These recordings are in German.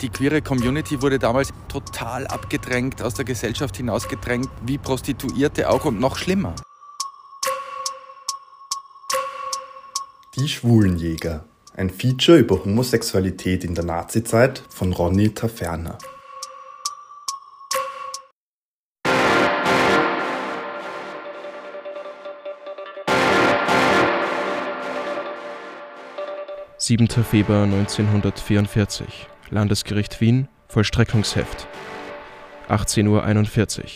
Die queere Community wurde damals total abgedrängt, aus der Gesellschaft hinausgedrängt, wie Prostituierte auch und noch schlimmer. Die Schwulenjäger. Ein Feature über Homosexualität in der Nazizeit von Ronny Taferner. Siebenter Februar 1944 Landesgericht Wien, Vollstreckungsheft. 18.41 Uhr.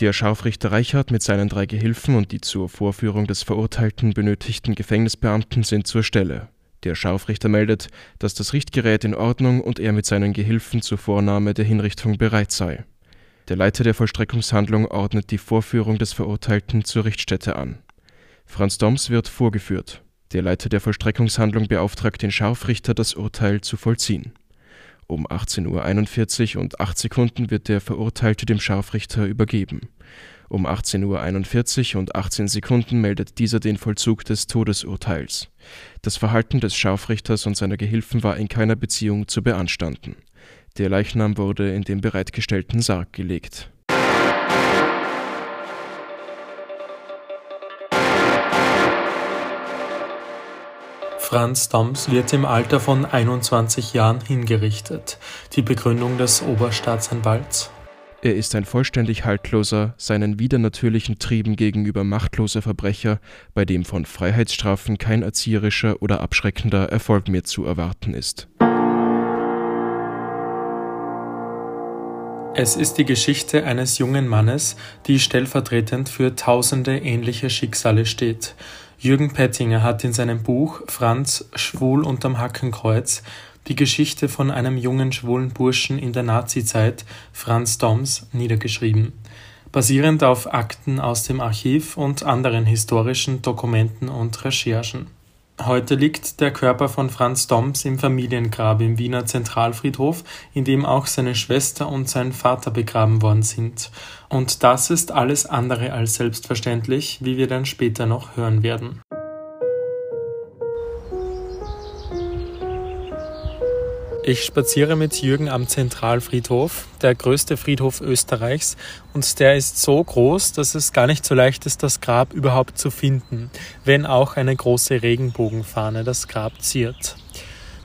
Der Scharfrichter Reichert mit seinen drei Gehilfen und die zur Vorführung des Verurteilten benötigten Gefängnisbeamten sind zur Stelle. Der Scharfrichter meldet, dass das Richtgerät in Ordnung und er mit seinen Gehilfen zur Vornahme der Hinrichtung bereit sei. Der Leiter der Vollstreckungshandlung ordnet die Vorführung des Verurteilten zur Richtstätte an. Franz Doms wird vorgeführt. Der Leiter der Vollstreckungshandlung beauftragt den Scharfrichter, das Urteil zu vollziehen. Um 18.41 Uhr und 8 Sekunden wird der Verurteilte dem Scharfrichter übergeben. Um 18.41 Uhr und 18 Sekunden meldet dieser den Vollzug des Todesurteils. Das Verhalten des Scharfrichters und seiner Gehilfen war in keiner Beziehung zu beanstanden. Der Leichnam wurde in den bereitgestellten Sarg gelegt Franz Doms wird im Alter von 21 Jahren hingerichtet. Die Begründung des Oberstaatsanwalts. Er ist ein vollständig haltloser, seinen widernatürlichen Trieben gegenüber machtloser Verbrecher, bei dem von Freiheitsstrafen kein erzieherischer oder abschreckender Erfolg mehr zu erwarten ist. Es ist die Geschichte eines jungen Mannes, die stellvertretend für tausende ähnliche Schicksale steht. Jürgen Pettinger hat in seinem Buch Franz Schwul unterm Hackenkreuz die Geschichte von einem jungen schwulen Burschen in der Nazizeit, Franz Doms, niedergeschrieben, basierend auf Akten aus dem Archiv und anderen historischen Dokumenten und Recherchen. Heute liegt der Körper von Franz Doms im Familiengrab im Wiener Zentralfriedhof, in dem auch seine Schwester und sein Vater begraben worden sind. Und das ist alles andere als selbstverständlich, wie wir dann später noch hören werden. Ich spaziere mit Jürgen am Zentralfriedhof, der größte Friedhof Österreichs, und der ist so groß, dass es gar nicht so leicht ist, das Grab überhaupt zu finden, wenn auch eine große Regenbogenfahne das Grab ziert.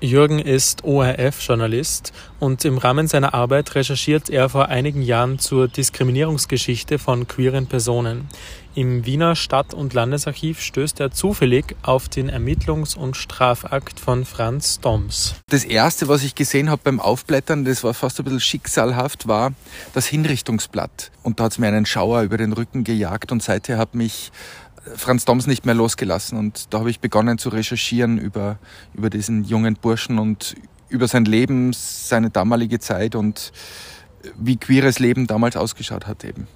Jürgen ist ORF-Journalist und im Rahmen seiner Arbeit recherchiert er vor einigen Jahren zur Diskriminierungsgeschichte von queeren Personen. Im Wiener Stadt- und Landesarchiv stößt er zufällig auf den Ermittlungs- und Strafakt von Franz Doms. Das erste, was ich gesehen habe beim Aufblättern, das war fast ein bisschen schicksalhaft, war das Hinrichtungsblatt. Und da hat es mir einen Schauer über den Rücken gejagt und seither hat mich Franz Doms nicht mehr losgelassen. Und da habe ich begonnen zu recherchieren über, über diesen jungen Burschen und über sein Leben, seine damalige Zeit und wie queeres Leben damals ausgeschaut hat eben.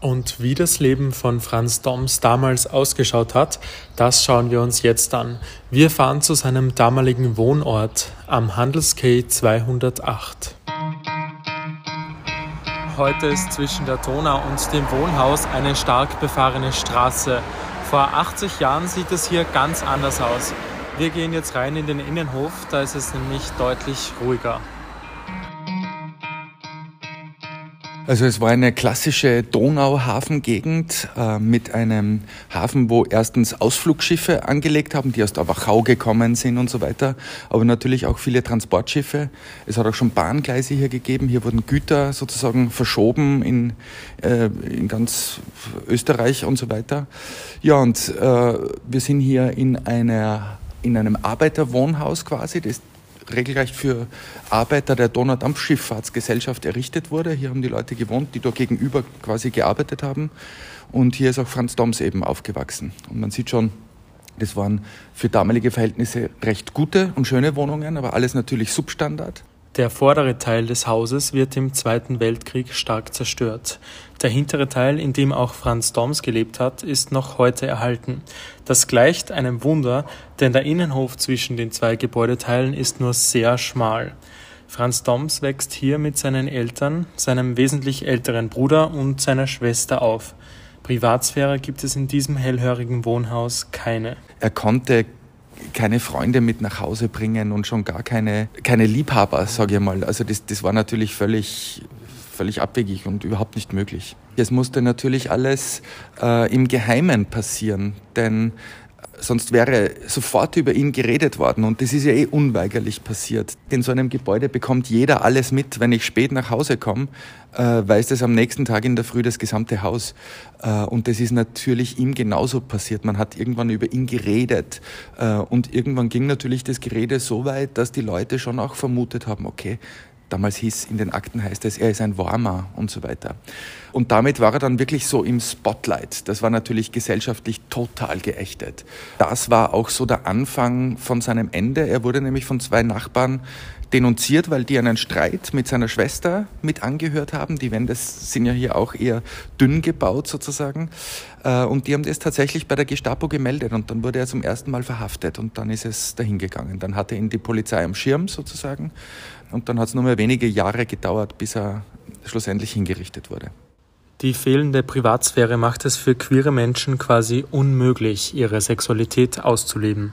Und wie das Leben von Franz Doms damals ausgeschaut hat, das schauen wir uns jetzt an. Wir fahren zu seinem damaligen Wohnort am Handelskay 208. Heute ist zwischen der Donau und dem Wohnhaus eine stark befahrene Straße. Vor 80 Jahren sieht es hier ganz anders aus. Wir gehen jetzt rein in den Innenhof, da ist es nämlich deutlich ruhiger. Also es war eine klassische Donauhafengegend äh, mit einem Hafen, wo erstens Ausflugschiffe angelegt haben, die aus der Wachau gekommen sind und so weiter, aber natürlich auch viele Transportschiffe. Es hat auch schon Bahngleise hier gegeben. Hier wurden Güter sozusagen verschoben in, äh, in ganz Österreich und so weiter. Ja, und äh, wir sind hier in einer in einem Arbeiterwohnhaus quasi. Das regelrecht für Arbeiter der Donaudampfschifffahrtsgesellschaft errichtet wurde. Hier haben die Leute gewohnt, die dort gegenüber quasi gearbeitet haben. Und hier ist auch Franz Doms eben aufgewachsen. Und man sieht schon, das waren für damalige Verhältnisse recht gute und schöne Wohnungen, aber alles natürlich Substandard. Der vordere Teil des Hauses wird im Zweiten Weltkrieg stark zerstört. Der hintere Teil, in dem auch Franz Doms gelebt hat, ist noch heute erhalten. Das gleicht einem Wunder, denn der Innenhof zwischen den zwei Gebäudeteilen ist nur sehr schmal. Franz Doms wächst hier mit seinen Eltern, seinem wesentlich älteren Bruder und seiner Schwester auf. Privatsphäre gibt es in diesem hellhörigen Wohnhaus keine. Er konnte keine Freunde mit nach Hause bringen und schon gar keine, keine Liebhaber, sage ich mal. Also das, das war natürlich völlig, völlig abwegig und überhaupt nicht möglich. Es musste natürlich alles äh, im Geheimen passieren, denn sonst wäre sofort über ihn geredet worden und das ist ja eh unweigerlich passiert. In so einem Gebäude bekommt jeder alles mit. Wenn ich spät nach Hause komme, äh, weiß das am nächsten Tag in der Früh das gesamte Haus. Äh, und das ist natürlich ihm genauso passiert. Man hat irgendwann über ihn geredet äh, und irgendwann ging natürlich das Gerede so weit, dass die Leute schon auch vermutet haben, okay, Damals hieß, in den Akten heißt es, er ist ein Warmer und so weiter. Und damit war er dann wirklich so im Spotlight. Das war natürlich gesellschaftlich total geächtet. Das war auch so der Anfang von seinem Ende. Er wurde nämlich von zwei Nachbarn denunziert, weil die einen Streit mit seiner Schwester mit angehört haben. Die Wände sind ja hier auch eher dünn gebaut sozusagen. Äh, und die haben das tatsächlich bei der Gestapo gemeldet und dann wurde er zum ersten Mal verhaftet und dann ist es dahingegangen. Dann hatte ihn die Polizei am Schirm sozusagen und dann hat es nur mehr wenige Jahre gedauert, bis er schlussendlich hingerichtet wurde. Die fehlende Privatsphäre macht es für queere Menschen quasi unmöglich, ihre Sexualität auszuleben.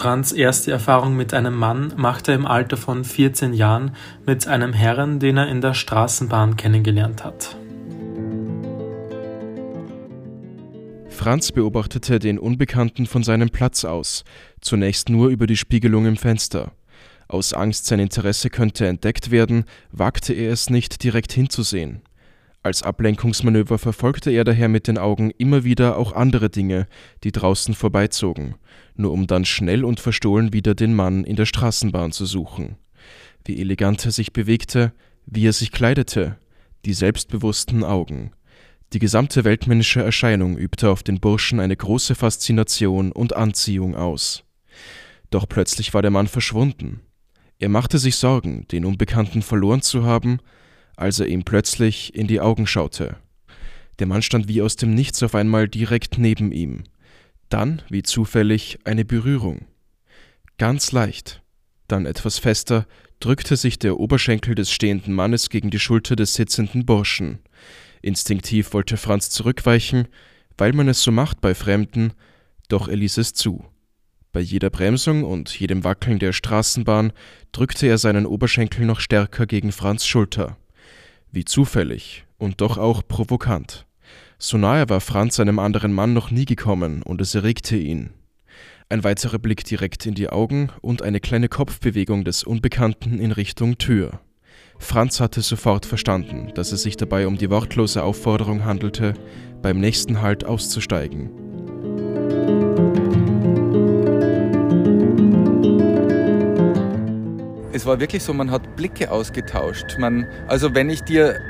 Franz erste Erfahrung mit einem Mann machte er im Alter von 14 Jahren mit einem Herrn, den er in der Straßenbahn kennengelernt hat. Franz beobachtete den Unbekannten von seinem Platz aus, zunächst nur über die Spiegelung im Fenster. Aus Angst, sein Interesse könnte entdeckt werden, wagte er es nicht, direkt hinzusehen. Als Ablenkungsmanöver verfolgte er daher mit den Augen immer wieder auch andere Dinge, die draußen vorbeizogen, nur um dann schnell und verstohlen wieder den Mann in der Straßenbahn zu suchen. Wie elegant er sich bewegte, wie er sich kleidete, die selbstbewussten Augen. Die gesamte weltmännische Erscheinung übte auf den Burschen eine große Faszination und Anziehung aus. Doch plötzlich war der Mann verschwunden. Er machte sich Sorgen, den Unbekannten verloren zu haben, als er ihm plötzlich in die Augen schaute. Der Mann stand wie aus dem Nichts auf einmal direkt neben ihm. Dann, wie zufällig, eine Berührung. Ganz leicht, dann etwas fester, drückte sich der Oberschenkel des stehenden Mannes gegen die Schulter des sitzenden Burschen. Instinktiv wollte Franz zurückweichen, weil man es so macht bei Fremden, doch er ließ es zu. Bei jeder Bremsung und jedem Wackeln der Straßenbahn drückte er seinen Oberschenkel noch stärker gegen Franz Schulter. Wie zufällig und doch auch provokant. So nahe war Franz einem anderen Mann noch nie gekommen und es erregte ihn. Ein weiterer Blick direkt in die Augen und eine kleine Kopfbewegung des Unbekannten in Richtung Tür. Franz hatte sofort verstanden, dass es sich dabei um die wortlose Aufforderung handelte, beim nächsten Halt auszusteigen. Es war wirklich so, man hat Blicke ausgetauscht. Man, also wenn ich dir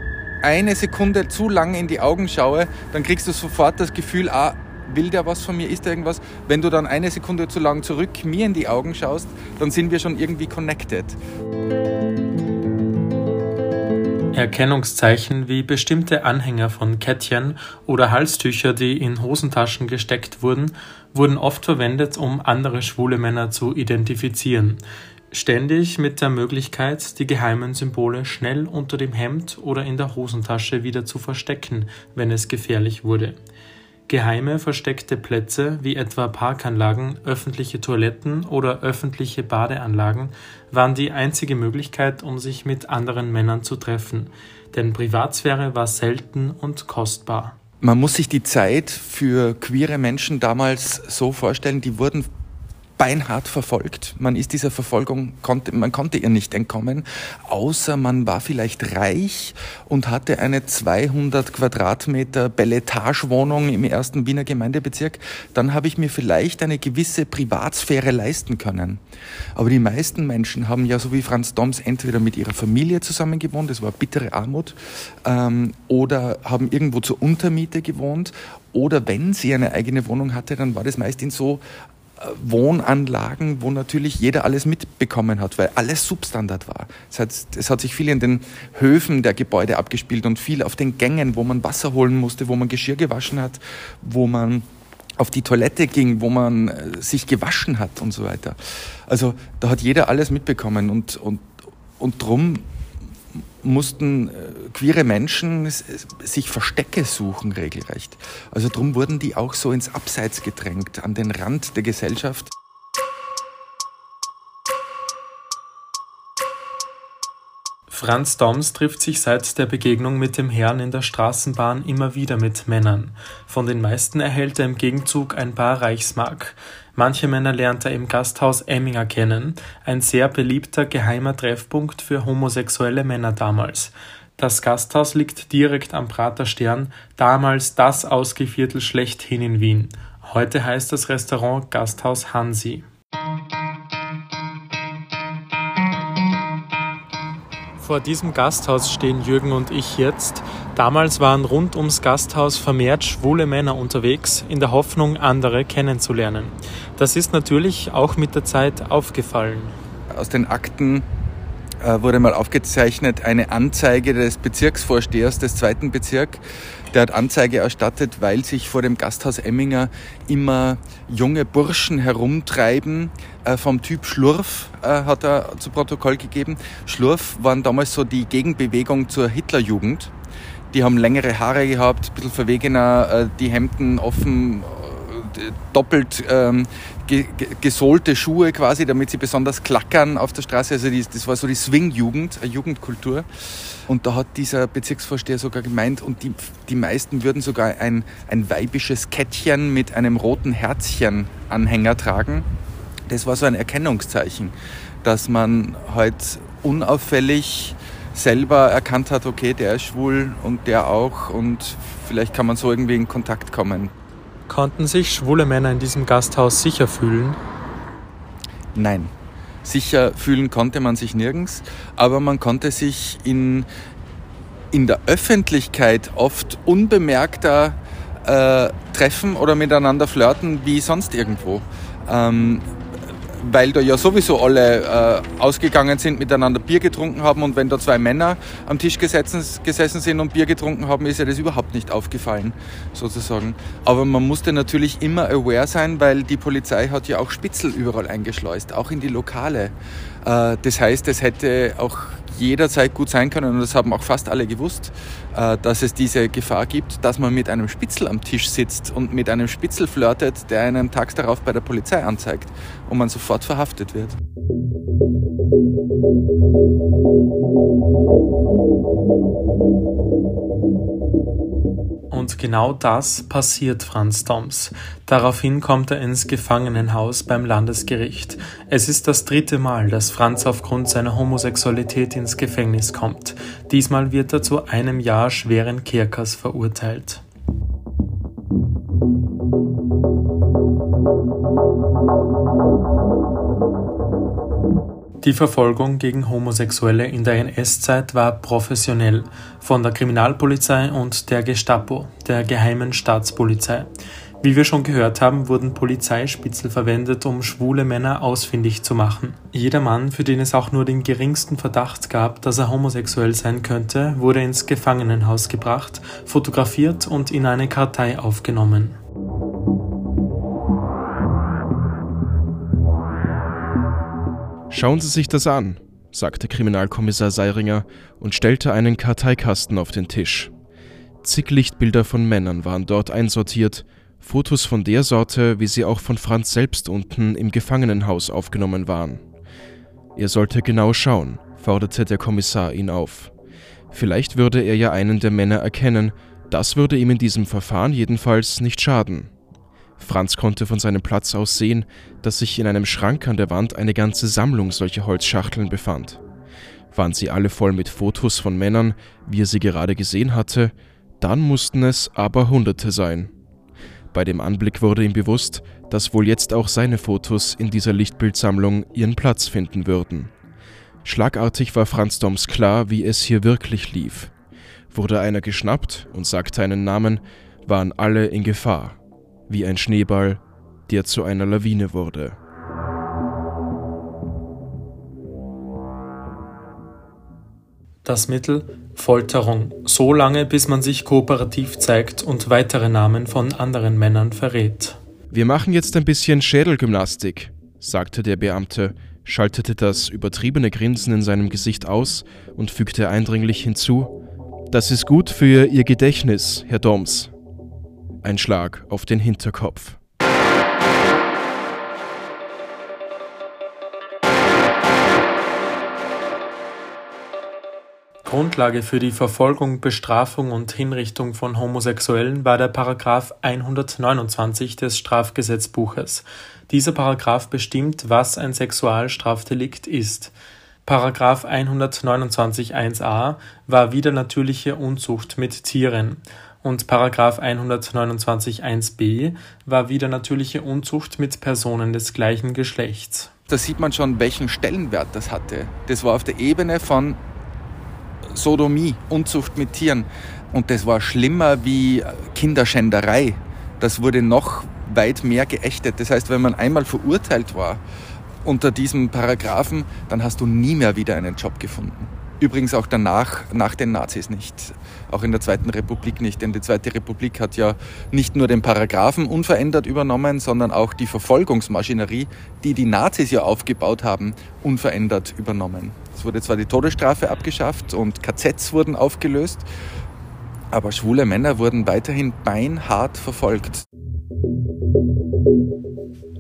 eine Sekunde zu lang in die Augen schaue, dann kriegst du sofort das Gefühl, ah, will der was von mir, ist da irgendwas? Wenn du dann eine Sekunde zu lang zurück mir in die Augen schaust, dann sind wir schon irgendwie connected. Erkennungszeichen wie bestimmte Anhänger von Kettchen oder Halstücher, die in Hosentaschen gesteckt wurden, wurden oft verwendet, um andere schwule Männer zu identifizieren. Ständig mit der Möglichkeit, die geheimen Symbole schnell unter dem Hemd oder in der Hosentasche wieder zu verstecken, wenn es gefährlich wurde. Geheime versteckte Plätze wie etwa Parkanlagen, öffentliche Toiletten oder öffentliche Badeanlagen waren die einzige Möglichkeit, um sich mit anderen Männern zu treffen, denn Privatsphäre war selten und kostbar. Man muss sich die Zeit für queere Menschen damals so vorstellen, die wurden beinhart verfolgt. Man ist dieser Verfolgung, konnte, man konnte ihr nicht entkommen, außer man war vielleicht reich und hatte eine 200 Quadratmeter Belletage-Wohnung im ersten Wiener Gemeindebezirk. Dann habe ich mir vielleicht eine gewisse Privatsphäre leisten können. Aber die meisten Menschen haben ja, so wie Franz Doms, entweder mit ihrer Familie zusammen gewohnt, das war bittere Armut, ähm, oder haben irgendwo zur Untermiete gewohnt oder wenn sie eine eigene Wohnung hatte, dann war das meist in so Wohnanlagen, wo natürlich jeder alles mitbekommen hat, weil alles Substandard war. Es hat, es hat sich viel in den Höfen der Gebäude abgespielt und viel auf den Gängen, wo man Wasser holen musste, wo man Geschirr gewaschen hat, wo man auf die Toilette ging, wo man äh, sich gewaschen hat und so weiter. Also da hat jeder alles mitbekommen und, und, und drum mussten äh, queere Menschen sich Verstecke suchen regelrecht. Also darum wurden die auch so ins Abseits gedrängt, an den Rand der Gesellschaft. Franz Doms trifft sich seit der Begegnung mit dem Herrn in der Straßenbahn immer wieder mit Männern. Von den meisten erhält er im Gegenzug ein paar Reichsmark. Manche Männer lernt er im Gasthaus Emminger kennen, ein sehr beliebter geheimer Treffpunkt für homosexuelle Männer damals. Das Gasthaus liegt direkt am Praterstern, damals das Ausgeviertel schlechthin in Wien. Heute heißt das Restaurant Gasthaus Hansi. Vor diesem Gasthaus stehen Jürgen und ich jetzt. Damals waren rund ums Gasthaus vermehrt schwule Männer unterwegs, in der Hoffnung, andere kennenzulernen. Das ist natürlich auch mit der Zeit aufgefallen. Aus den Akten äh, wurde mal aufgezeichnet eine Anzeige des Bezirksvorstehers des zweiten Bezirks. Der hat Anzeige erstattet, weil sich vor dem Gasthaus Emminger immer junge Burschen herumtreiben äh, vom Typ Schlurf, äh, hat er zu Protokoll gegeben. Schlurf waren damals so die Gegenbewegung zur Hitlerjugend. Die haben längere Haare gehabt, ein bisschen verwegener, die Hemden offen doppelt ähm, gesohlte Schuhe quasi, damit sie besonders klackern auf der Straße. Also die, das war so die Swing-Jugend, eine Jugendkultur. Und da hat dieser Bezirksvorsteher sogar gemeint, und die, die meisten würden sogar ein, ein weibisches Kettchen mit einem roten Herzchen Anhänger tragen. Das war so ein Erkennungszeichen, dass man halt unauffällig selber erkannt hat, okay, der ist schwul und der auch und vielleicht kann man so irgendwie in Kontakt kommen. Konnten sich schwule Männer in diesem Gasthaus sicher fühlen? Nein. Sicher fühlen konnte man sich nirgends, aber man konnte sich in, in der Öffentlichkeit oft unbemerkter äh, treffen oder miteinander flirten wie sonst irgendwo. Ähm, weil da ja sowieso alle äh, ausgegangen sind, miteinander Bier getrunken haben und wenn da zwei Männer am Tisch gesessen, gesessen sind und Bier getrunken haben, ist ja das überhaupt nicht aufgefallen, sozusagen. Aber man musste natürlich immer aware sein, weil die Polizei hat ja auch Spitzel überall eingeschleust, auch in die Lokale. Äh, das heißt, es hätte auch jederzeit gut sein können, und das haben auch fast alle gewusst, äh, dass es diese Gefahr gibt, dass man mit einem Spitzel am Tisch sitzt und mit einem Spitzel flirtet, der einen tags darauf bei der Polizei anzeigt und man sofort verhaftet wird. Und genau das passiert Franz Doms. Daraufhin kommt er ins Gefangenenhaus beim Landesgericht. Es ist das dritte Mal, dass Franz aufgrund seiner Homosexualität ins Gefängnis kommt. Diesmal wird er zu einem Jahr schweren Kerkers verurteilt. Die Verfolgung gegen Homosexuelle in der NS-Zeit war professionell von der Kriminalpolizei und der Gestapo, der geheimen Staatspolizei. Wie wir schon gehört haben, wurden Polizeispitzel verwendet, um schwule Männer ausfindig zu machen. Jeder Mann, für den es auch nur den geringsten Verdacht gab, dass er homosexuell sein könnte, wurde ins Gefangenenhaus gebracht, fotografiert und in eine Kartei aufgenommen. Schauen Sie sich das an, sagte Kriminalkommissar Seiringer und stellte einen Karteikasten auf den Tisch. Zig Lichtbilder von Männern waren dort einsortiert, Fotos von der Sorte, wie sie auch von Franz selbst unten im Gefangenenhaus aufgenommen waren. Er sollte genau schauen, forderte der Kommissar ihn auf. Vielleicht würde er ja einen der Männer erkennen, das würde ihm in diesem Verfahren jedenfalls nicht schaden. Franz konnte von seinem Platz aus sehen, dass sich in einem Schrank an der Wand eine ganze Sammlung solcher Holzschachteln befand. Waren sie alle voll mit Fotos von Männern, wie er sie gerade gesehen hatte, dann mussten es aber Hunderte sein. Bei dem Anblick wurde ihm bewusst, dass wohl jetzt auch seine Fotos in dieser Lichtbildsammlung ihren Platz finden würden. Schlagartig war Franz Doms klar, wie es hier wirklich lief. Wurde einer geschnappt und sagte einen Namen, waren alle in Gefahr wie ein Schneeball, der zu einer Lawine wurde. Das Mittel Folterung, so lange bis man sich kooperativ zeigt und weitere Namen von anderen Männern verrät. Wir machen jetzt ein bisschen Schädelgymnastik, sagte der Beamte, schaltete das übertriebene Grinsen in seinem Gesicht aus und fügte eindringlich hinzu: Das ist gut für Ihr Gedächtnis, Herr Doms. Ein Schlag auf den Hinterkopf. Grundlage für die Verfolgung, Bestrafung und Hinrichtung von Homosexuellen war der Paragraph 129 des Strafgesetzbuches. Dieser Paragraph bestimmt, was ein Sexualstrafdelikt ist. Paragraph 129 1a war widernatürliche Unzucht mit Tieren und Paragraph 129 1b war widernatürliche Unzucht mit Personen des gleichen Geschlechts. Da sieht man schon, welchen Stellenwert das hatte. Das war auf der Ebene von Sodomie, Unzucht mit Tieren. Und das war schlimmer wie Kinderschänderei. Das wurde noch weit mehr geächtet. Das heißt, wenn man einmal verurteilt war unter diesem Paragraphen, dann hast du nie mehr wieder einen Job gefunden. Übrigens auch danach, nach den Nazis nicht. Auch in der Zweiten Republik nicht. Denn die Zweite Republik hat ja nicht nur den Paragraphen unverändert übernommen, sondern auch die Verfolgungsmaschinerie, die die Nazis ja aufgebaut haben, unverändert übernommen. Es wurde zwar die Todesstrafe abgeschafft und KZs wurden aufgelöst, aber schwule Männer wurden weiterhin beinhart verfolgt.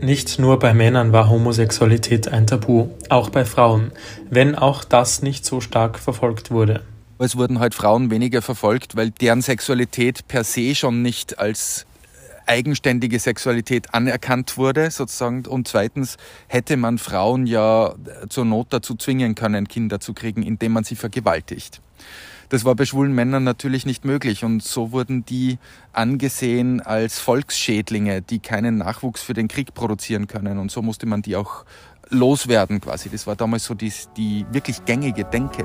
Nicht nur bei Männern war Homosexualität ein Tabu, auch bei Frauen, wenn auch das nicht so stark verfolgt wurde. Es wurden halt Frauen weniger verfolgt, weil deren Sexualität per se schon nicht als eigenständige Sexualität anerkannt wurde, sozusagen. Und zweitens hätte man Frauen ja zur Not dazu zwingen können, Kinder zu kriegen, indem man sie vergewaltigt. Das war bei schwulen Männern natürlich nicht möglich und so wurden die angesehen als Volksschädlinge, die keinen Nachwuchs für den Krieg produzieren können und so musste man die auch loswerden quasi. Das war damals so die, die wirklich gängige Denke.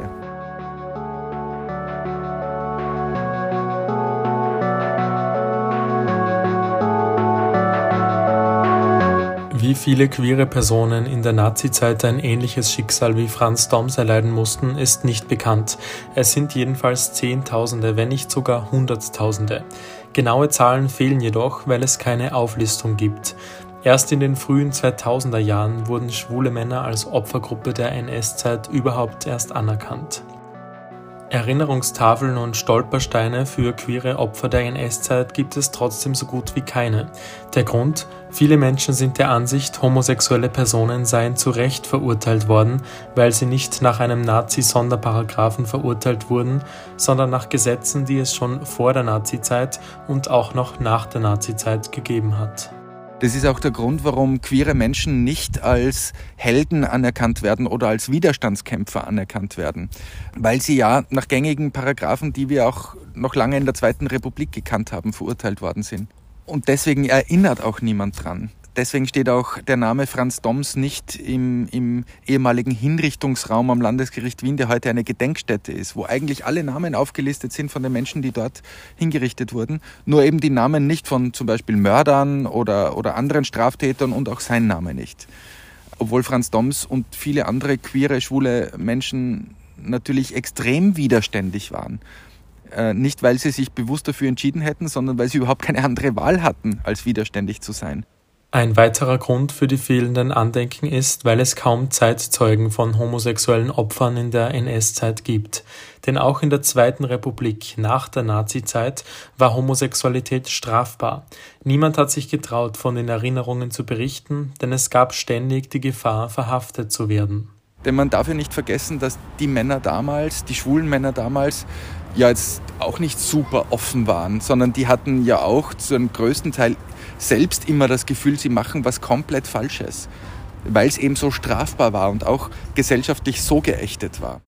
Wie viele queere Personen in der Nazizeit ein ähnliches Schicksal wie Franz Doms erleiden mussten, ist nicht bekannt. Es sind jedenfalls Zehntausende, wenn nicht sogar Hunderttausende. Genaue Zahlen fehlen jedoch, weil es keine Auflistung gibt. Erst in den frühen 2000er Jahren wurden schwule Männer als Opfergruppe der NS-Zeit überhaupt erst anerkannt. Erinnerungstafeln und Stolpersteine für queere Opfer der NS-Zeit gibt es trotzdem so gut wie keine. Der Grund? Viele Menschen sind der Ansicht, homosexuelle Personen seien zu Recht verurteilt worden, weil sie nicht nach einem Nazi-Sonderparagraphen verurteilt wurden, sondern nach Gesetzen, die es schon vor der Nazizeit und auch noch nach der Nazizeit gegeben hat. Das ist auch der Grund, warum queere Menschen nicht als Helden anerkannt werden oder als Widerstandskämpfer anerkannt werden. Weil sie ja nach gängigen Paragraphen, die wir auch noch lange in der Zweiten Republik gekannt haben, verurteilt worden sind. Und deswegen erinnert auch niemand dran. Deswegen steht auch der Name Franz Doms nicht im, im ehemaligen Hinrichtungsraum am Landesgericht Wien, der heute eine Gedenkstätte ist, wo eigentlich alle Namen aufgelistet sind von den Menschen, die dort hingerichtet wurden. Nur eben die Namen nicht von zum Beispiel Mördern oder, oder anderen Straftätern und auch sein Name nicht. Obwohl Franz Doms und viele andere queere, schwule Menschen natürlich extrem widerständig waren. Äh, nicht, weil sie sich bewusst dafür entschieden hätten, sondern weil sie überhaupt keine andere Wahl hatten, als widerständig zu sein. Ein weiterer Grund für die fehlenden Andenken ist, weil es kaum Zeitzeugen von homosexuellen Opfern in der NS-Zeit gibt. Denn auch in der Zweiten Republik nach der Nazizeit war Homosexualität strafbar. Niemand hat sich getraut, von den Erinnerungen zu berichten, denn es gab ständig die Gefahr, verhaftet zu werden. Denn man darf ja nicht vergessen, dass die Männer damals, die schwulen Männer damals, ja jetzt auch nicht super offen waren, sondern die hatten ja auch zu einem größten Teil selbst immer das Gefühl, sie machen was komplett Falsches, weil es eben so strafbar war und auch gesellschaftlich so geächtet war.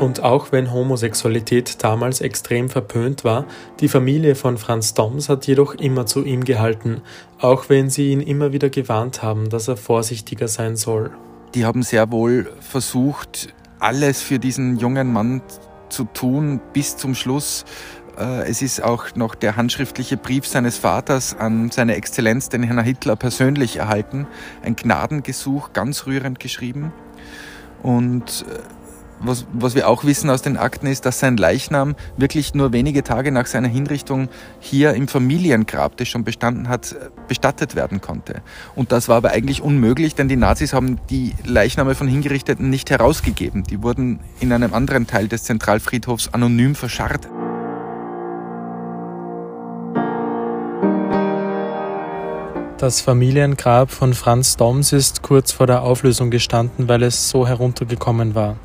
Und auch wenn Homosexualität damals extrem verpönt war, die Familie von Franz Doms hat jedoch immer zu ihm gehalten, auch wenn sie ihn immer wieder gewarnt haben, dass er vorsichtiger sein soll. Die haben sehr wohl versucht, alles für diesen jungen Mann zu tun bis zum Schluss. Äh, es ist auch noch der handschriftliche Brief seines Vaters an seine Exzellenz, den Herrn Hitler, persönlich erhalten. Ein Gnadengesuch, ganz rührend geschrieben. Und äh, was, was wir auch wissen aus den Akten ist, dass sein Leichnam wirklich nur wenige Tage nach seiner Hinrichtung hier im Familiengrab, das schon bestanden hat, bestattet werden konnte. Und das war aber eigentlich unmöglich, denn die Nazis haben die Leichname von Hingerichteten nicht herausgegeben. Die wurden in einem anderen Teil des Zentralfriedhofs anonym verscharrt. Das Familiengrab von Franz Doms ist kurz vor der Auflösung gestanden, weil es so heruntergekommen war.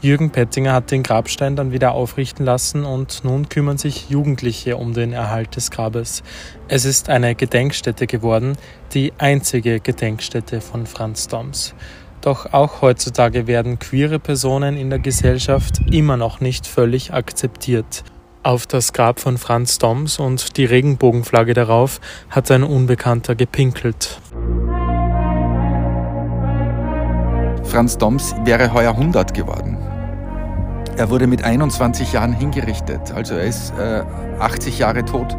Jürgen Pettinger hat den Grabstein dann wieder aufrichten lassen und nun kümmern sich Jugendliche um den Erhalt des Grabes. Es ist eine Gedenkstätte geworden, die einzige Gedenkstätte von Franz Doms. Doch auch heutzutage werden queere Personen in der Gesellschaft immer noch nicht völlig akzeptiert. Auf das Grab von Franz Doms und die Regenbogenflagge darauf hat ein Unbekannter gepinkelt. Franz Doms wäre heuer 100 geworden. Er wurde mit 21 Jahren hingerichtet, also er ist äh, 80 Jahre tot.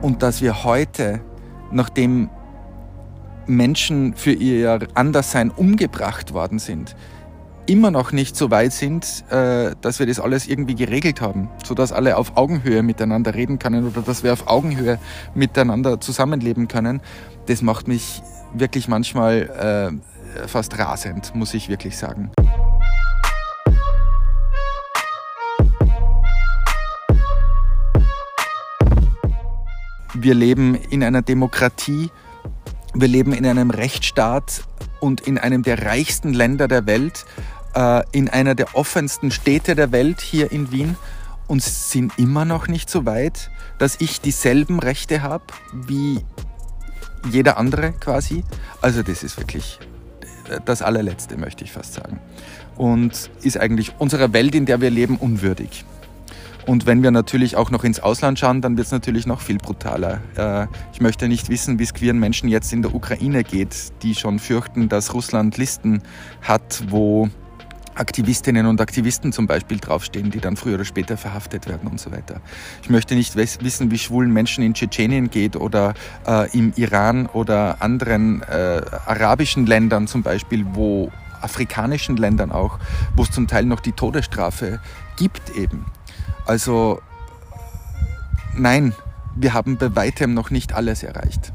Und dass wir heute, nachdem Menschen für ihr Anderssein umgebracht worden sind, immer noch nicht so weit sind, äh, dass wir das alles irgendwie geregelt haben, sodass alle auf Augenhöhe miteinander reden können oder dass wir auf Augenhöhe miteinander zusammenleben können, das macht mich wirklich manchmal äh, fast rasend, muss ich wirklich sagen. Wir leben in einer Demokratie, wir leben in einem Rechtsstaat und in einem der reichsten Länder der Welt, äh, in einer der offensten Städte der Welt hier in Wien und sind immer noch nicht so weit, dass ich dieselben Rechte habe wie jeder andere quasi. Also das ist wirklich das allerletzte, möchte ich fast sagen. Und ist eigentlich unserer Welt, in der wir leben, unwürdig. Und wenn wir natürlich auch noch ins Ausland schauen, dann wird es natürlich noch viel brutaler. Äh, ich möchte nicht wissen, wie es queeren Menschen jetzt in der Ukraine geht, die schon fürchten, dass Russland Listen hat, wo Aktivistinnen und Aktivisten zum Beispiel draufstehen, die dann früher oder später verhaftet werden und so weiter. Ich möchte nicht wissen, wie schwulen Menschen in Tschetschenien geht oder äh, im Iran oder anderen äh, arabischen Ländern zum Beispiel, wo afrikanischen Ländern auch, wo es zum Teil noch die Todesstrafe gibt eben. Also nein, wir haben bei weitem noch nicht alles erreicht.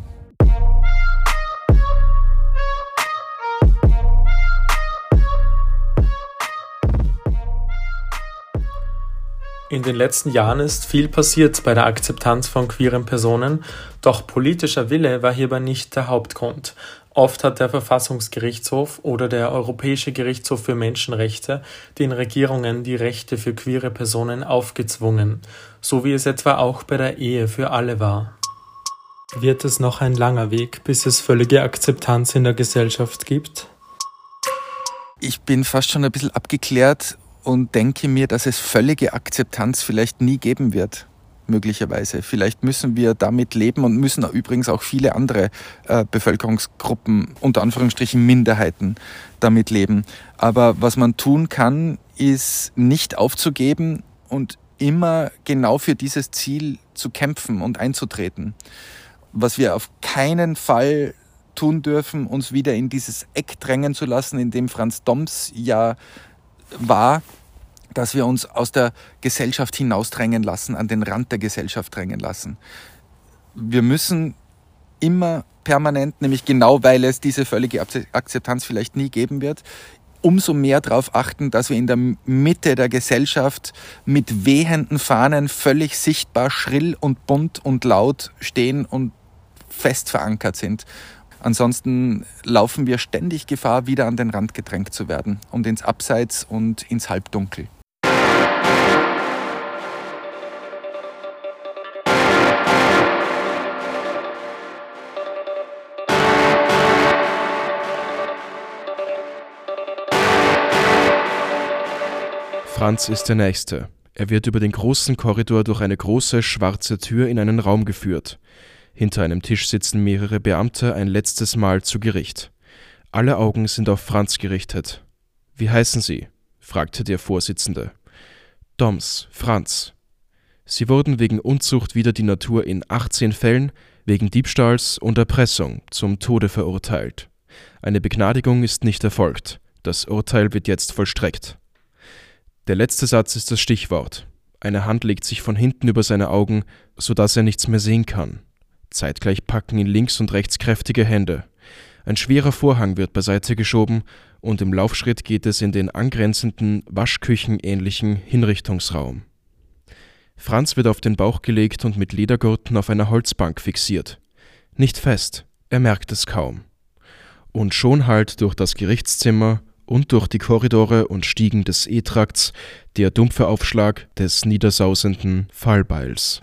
In den letzten Jahren ist viel passiert bei der Akzeptanz von queeren Personen, doch politischer Wille war hierbei nicht der Hauptgrund. Oft hat der Verfassungsgerichtshof oder der Europäische Gerichtshof für Menschenrechte den Regierungen die Rechte für queere Personen aufgezwungen, so wie es etwa auch bei der Ehe für alle war. Wird es noch ein langer Weg, bis es völlige Akzeptanz in der Gesellschaft gibt? Ich bin fast schon ein bisschen abgeklärt und denke mir, dass es völlige Akzeptanz vielleicht nie geben wird möglicherweise. Vielleicht müssen wir damit leben und müssen übrigens auch viele andere äh, Bevölkerungsgruppen, unter Anführungsstrichen Minderheiten, damit leben. Aber was man tun kann, ist nicht aufzugeben und immer genau für dieses Ziel zu kämpfen und einzutreten. Was wir auf keinen Fall tun dürfen, uns wieder in dieses Eck drängen zu lassen, in dem Franz Doms ja war, dass wir uns aus der Gesellschaft hinausdrängen lassen, an den Rand der Gesellschaft drängen lassen. Wir müssen immer permanent, nämlich genau weil es diese völlige Akzeptanz vielleicht nie geben wird, umso mehr darauf achten, dass wir in der Mitte der Gesellschaft mit wehenden Fahnen völlig sichtbar schrill und bunt und laut stehen und fest verankert sind. Ansonsten laufen wir ständig Gefahr, wieder an den Rand gedrängt zu werden und ins Abseits und ins Halbdunkel. Franz ist der Nächste. Er wird über den großen Korridor durch eine große schwarze Tür in einen Raum geführt. Hinter einem Tisch sitzen mehrere Beamte ein letztes Mal zu Gericht. Alle Augen sind auf Franz gerichtet. Wie heißen Sie? fragte der Vorsitzende. Doms, Franz. Sie wurden wegen Unzucht wider die Natur in 18 Fällen, wegen Diebstahls und Erpressung zum Tode verurteilt. Eine Begnadigung ist nicht erfolgt. Das Urteil wird jetzt vollstreckt. Der letzte Satz ist das Stichwort. Eine Hand legt sich von hinten über seine Augen, sodass er nichts mehr sehen kann. Zeitgleich packen ihn links und rechts kräftige Hände. Ein schwerer Vorhang wird beiseite geschoben und im Laufschritt geht es in den angrenzenden, waschküchenähnlichen Hinrichtungsraum. Franz wird auf den Bauch gelegt und mit Ledergurten auf einer Holzbank fixiert. Nicht fest, er merkt es kaum. Und schon hallt durch das Gerichtszimmer und durch die Korridore und Stiegen des E-Trakts der dumpfe Aufschlag des niedersausenden Fallbeils.